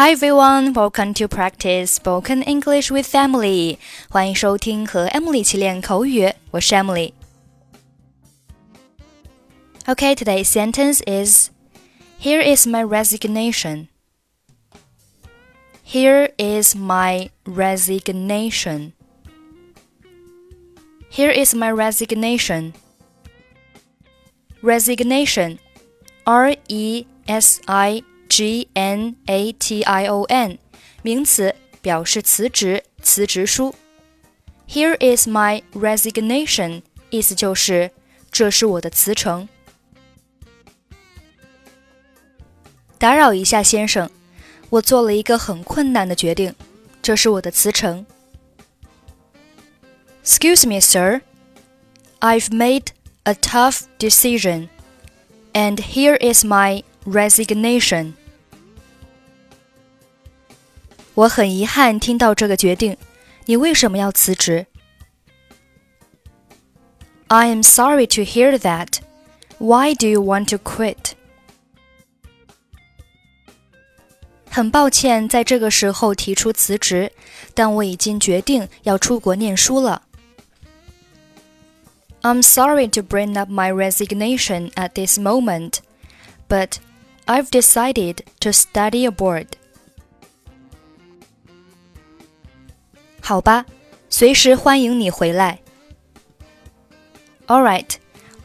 Hi everyone, welcome to practice spoken English with Emily. 欢迎收听和 Emily 一起练口语，我是 Emily。Okay, today's sentence is Here is my resignation. Here is my resignation. Here is my resignation. Resignation, R E S I G N A T I O N，名词，表示辞职、辞职书。Here is my resignation，意思就是这是我的辞呈。打扰一下，先生，我做了一个很困难的决定，这是我的辞呈。Excuse me, sir. I've made a tough decision, and here is my resignation. 我很遗憾听到这个决定。你为什么要辞职？I am sorry to hear that. Why do you want to quit? 很抱歉在这个时候提出辞职，但我已经决定要出国念书了。I'm sorry to bring up my resignation at this moment, but I've decided to study abroad. 好吧，随时欢迎你回来。All right,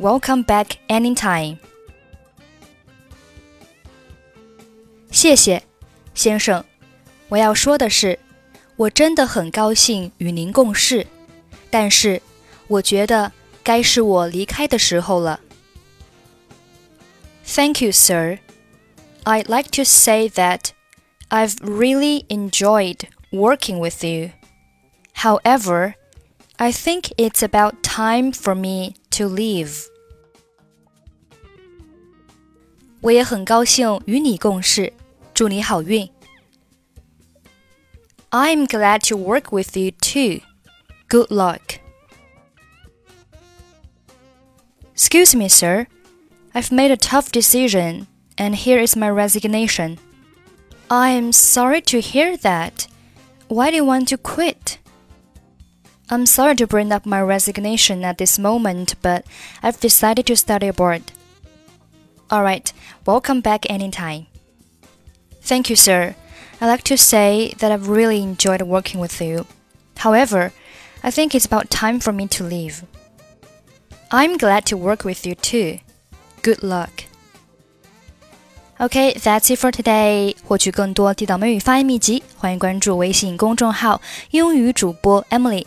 welcome back anytime. 谢谢，先生。我要说的是，我真的很高兴与您共事，但是我觉得该是我离开的时候了。Thank you, sir. I'd like to say that I've really enjoyed working with you. However, I think it's about time for me to leave. 我也很高兴与你共事，祝你好运。I'm glad to work with you too. Good luck. Excuse me, sir. I've made a tough decision, and here is my resignation. I'm sorry to hear that. Why do you want to quit? I'm sorry to bring up my resignation at this moment, but I've decided to study abroad. Alright, welcome back anytime. Thank you, sir. I'd like to say that I've really enjoyed working with you. However, I think it's about time for me to leave. I'm glad to work with you too. Good luck. Okay, that's it for today. 获取更多地道美语发音秘籍，欢迎关注微信公众号“英语主播 Emily”。